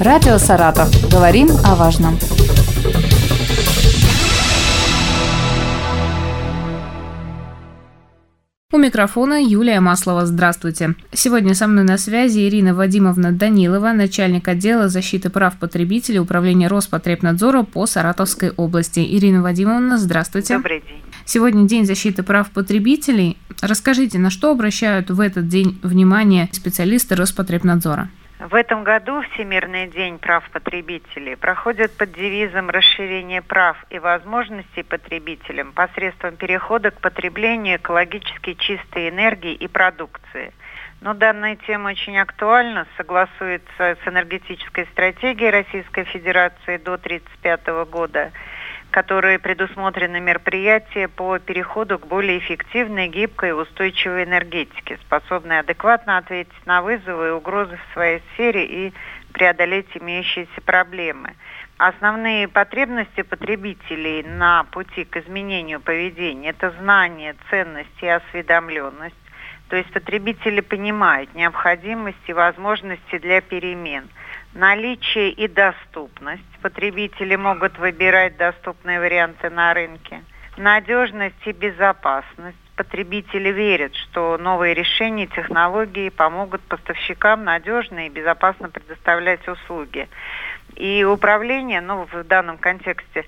Радио «Саратов». Говорим о важном. У микрофона Юлия Маслова. Здравствуйте. Сегодня со мной на связи Ирина Вадимовна Данилова, начальник отдела защиты прав потребителей Управления Роспотребнадзора по Саратовской области. Ирина Вадимовна, здравствуйте. Добрый день. Сегодня День защиты прав потребителей. Расскажите, на что обращают в этот день внимание специалисты Роспотребнадзора? В этом году Всемирный день прав потребителей проходит под девизом расширения прав и возможностей потребителям посредством перехода к потреблению экологически чистой энергии и продукции. Но данная тема очень актуальна, согласуется с энергетической стратегией Российской Федерации до 1935 года – которые предусмотрены мероприятия по переходу к более эффективной, гибкой и устойчивой энергетике, способной адекватно ответить на вызовы и угрозы в своей сфере и преодолеть имеющиеся проблемы. Основные потребности потребителей на пути к изменению поведения – это знание, ценность и осведомленность. То есть потребители понимают необходимость и возможности для перемен – наличие и доступность. Потребители могут выбирать доступные варианты на рынке. Надежность и безопасность. Потребители верят, что новые решения и технологии помогут поставщикам надежно и безопасно предоставлять услуги. И управление, ну, в данном контексте,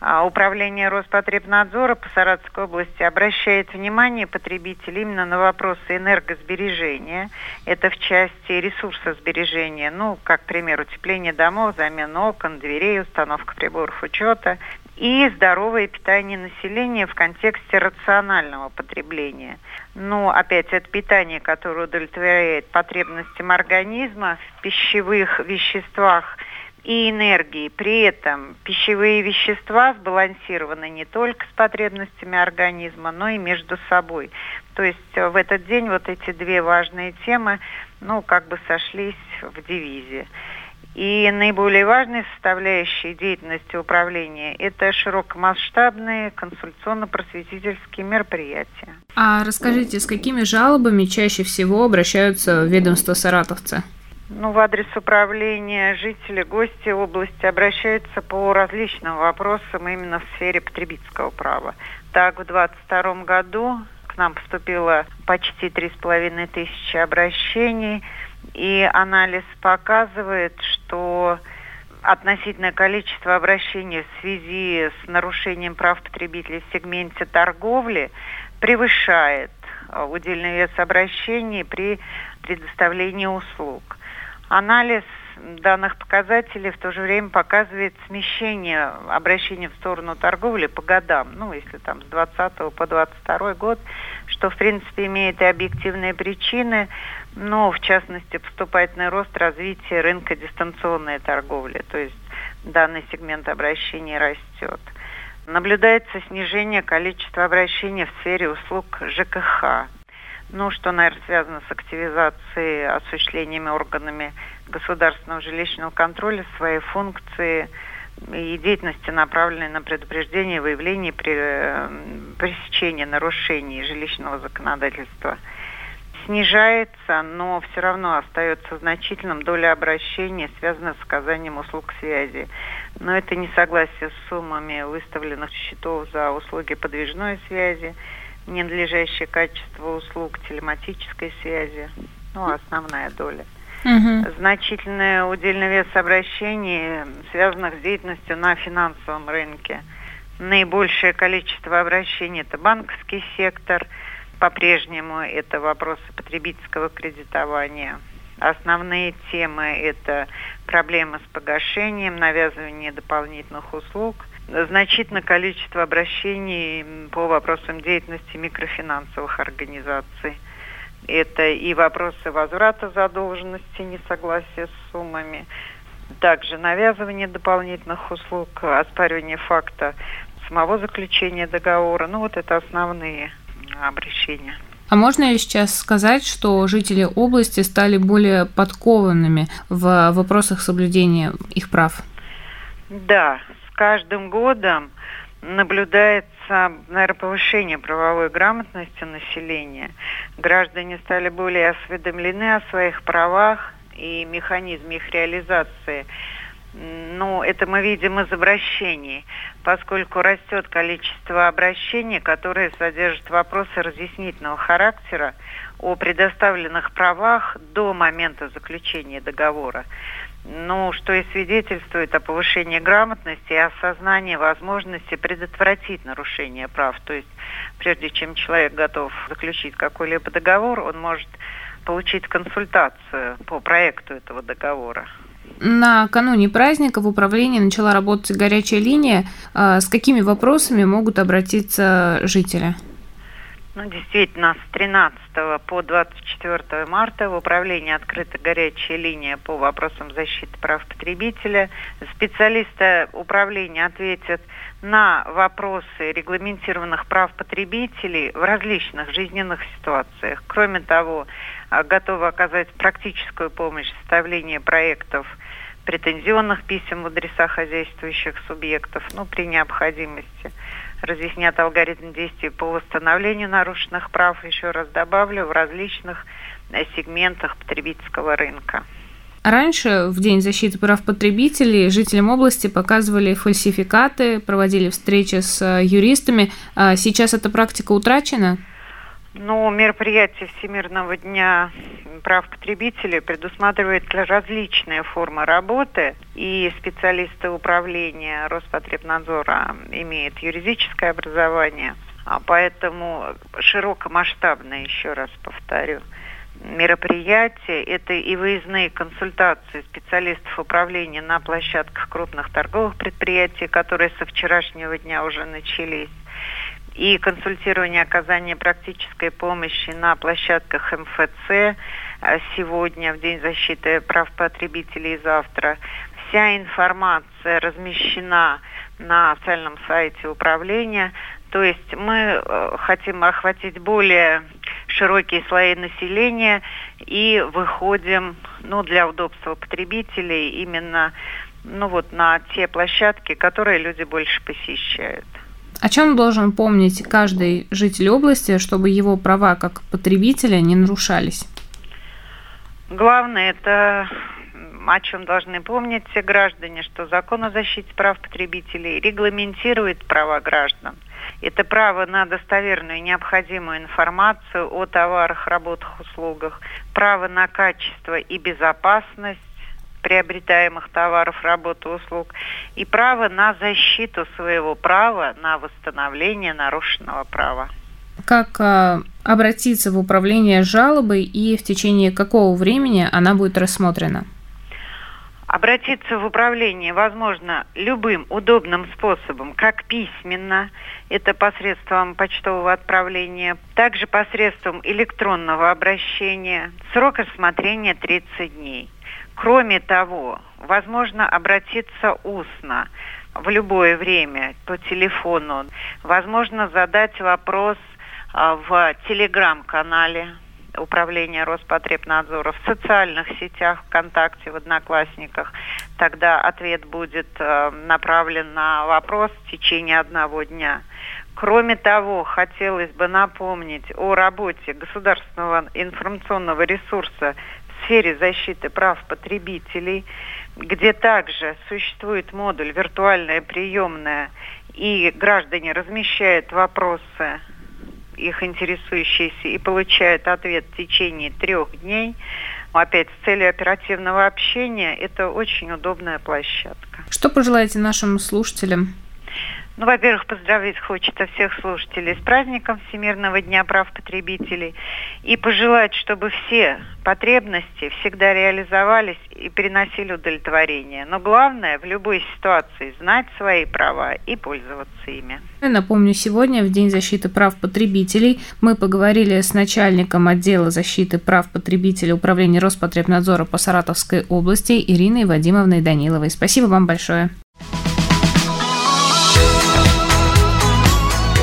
Управление Роспотребнадзора по Саратовской области обращает внимание потребителей именно на вопросы энергосбережения. Это в части ресурсосбережения, ну, как пример, утепление домов, замена окон, дверей, установка приборов учета и здоровое питание населения в контексте рационального потребления. Ну, опять, это питание, которое удовлетворяет потребностям организма в пищевых веществах – и энергии. При этом пищевые вещества сбалансированы не только с потребностями организма, но и между собой. То есть э, в этот день вот эти две важные темы, ну, как бы сошлись в дивизии. И наиболее важной составляющей деятельности управления – это широкомасштабные консультационно-просветительские мероприятия. А расскажите, с какими жалобами чаще всего обращаются в ведомство саратовца? Ну, в адрес управления жители, гости области обращаются по различным вопросам именно в сфере потребительского права. Так, в 2022 году к нам поступило почти три с половиной тысячи обращений, и анализ показывает, что относительное количество обращений в связи с нарушением прав потребителей в сегменте торговли превышает э, удельный вес обращений при предоставлении услуг. Анализ данных показателей в то же время показывает смещение обращения в сторону торговли по годам, ну, если там с 20 по 22 год, что, в принципе, имеет и объективные причины, но, в частности, поступательный рост развития рынка дистанционной торговли, то есть данный сегмент обращений растет. Наблюдается снижение количества обращений в сфере услуг ЖКХ, ну, что, наверное, связано с активизацией, осуществлениями органами государственного жилищного контроля своей функции и деятельности, направленной на предупреждение, выявление при э, пресечение нарушений жилищного законодательства снижается, но все равно остается значительным доля обращений, связанных с оказанием услуг связи. Но это не согласие с суммами выставленных счетов за услуги подвижной связи, ненадлежащее качество услуг телематической связи, ну, основная доля. Угу. Значительный удельный вес обращений, связанных с деятельностью на финансовом рынке. Наибольшее количество обращений – это банковский сектор, по-прежнему это вопросы потребительского кредитования. Основные темы – это проблемы с погашением, навязывание дополнительных услуг – значительное количество обращений по вопросам деятельности микрофинансовых организаций. Это и вопросы возврата задолженности, несогласия с суммами, также навязывание дополнительных услуг, оспаривание факта самого заключения договора. Ну вот это основные обращения. А можно ли сейчас сказать, что жители области стали более подкованными в вопросах соблюдения их прав? Да, каждым годом наблюдается, наверное, повышение правовой грамотности населения. Граждане стали более осведомлены о своих правах и механизме их реализации – ну, это мы видим из обращений, поскольку растет количество обращений, которые содержат вопросы разъяснительного характера о предоставленных правах до момента заключения договора. Ну, что и свидетельствует о повышении грамотности и осознании возможности предотвратить нарушение прав. То есть, прежде чем человек готов заключить какой-либо договор, он может получить консультацию по проекту этого договора. Накануне праздника в управлении начала работать горячая линия. А, с какими вопросами могут обратиться жители? Ну, действительно, с 13 по 24 марта в управлении открыта горячая линия по вопросам защиты прав потребителя. Специалисты управления ответят на вопросы регламентированных прав потребителей в различных жизненных ситуациях. Кроме того, а, готовы оказать практическую помощь в составлении проектов претензионных писем в адреса хозяйствующих субъектов, ну, при необходимости разъяснят алгоритм действий по восстановлению нарушенных прав, еще раз добавлю, в различных э, сегментах потребительского рынка. Раньше, в День защиты прав потребителей, жителям области показывали фальсификаты, проводили встречи с э, юристами. А сейчас эта практика утрачена? Ну, мероприятие Всемирного дня прав потребителей предусматривает различные формы работы, и специалисты управления Роспотребнадзора имеют юридическое образование, а поэтому широкомасштабное, еще раз повторю, мероприятия, это и выездные консультации специалистов управления на площадках крупных торговых предприятий, которые со вчерашнего дня уже начались, и консультирование оказания практической помощи на площадках МФЦ э, сегодня, в День защиты прав потребителей завтра. Вся информация размещена на официальном сайте управления. То есть мы э, хотим охватить более широкие слои населения и выходим ну, для удобства потребителей именно ну, вот, на те площадки, которые люди больше посещают. О чем должен помнить каждый житель области, чтобы его права как потребителя не нарушались? Главное это о чем должны помнить все граждане, что закон о защите прав потребителей регламентирует права граждан. Это право на достоверную и необходимую информацию о товарах, работах, услугах, право на качество и безопасность, приобретаемых товаров, работ услуг, и право на защиту своего права на восстановление нарушенного права. Как э, обратиться в управление жалобой и в течение какого времени она будет рассмотрена? Обратиться в управление возможно любым удобным способом, как письменно, это посредством почтового отправления, также посредством электронного обращения. Срок рассмотрения 30 дней. Кроме того, возможно обратиться устно в любое время по телефону. Возможно задать вопрос а, в телеграм-канале управления Роспотребнадзора, в социальных сетях, ВКонтакте, в Одноклассниках. Тогда ответ будет а, направлен на вопрос в течение одного дня. Кроме того, хотелось бы напомнить о работе государственного информационного ресурса сфере защиты прав потребителей, где также существует модуль «Виртуальная приемная», и граждане размещают вопросы, их интересующиеся, и получают ответ в течение трех дней. Опять с целью оперативного общения это очень удобная площадка. Что пожелаете нашим слушателям? Ну, во-первых, поздравить хочется всех слушателей с праздником Всемирного дня прав потребителей и пожелать, чтобы все потребности всегда реализовались и приносили удовлетворение. Но главное в любой ситуации знать свои права и пользоваться ими. Напомню, сегодня, в День защиты прав потребителей, мы поговорили с начальником отдела защиты прав потребителей Управления Роспотребнадзора по Саратовской области Ириной Вадимовной Даниловой. Спасибо вам большое.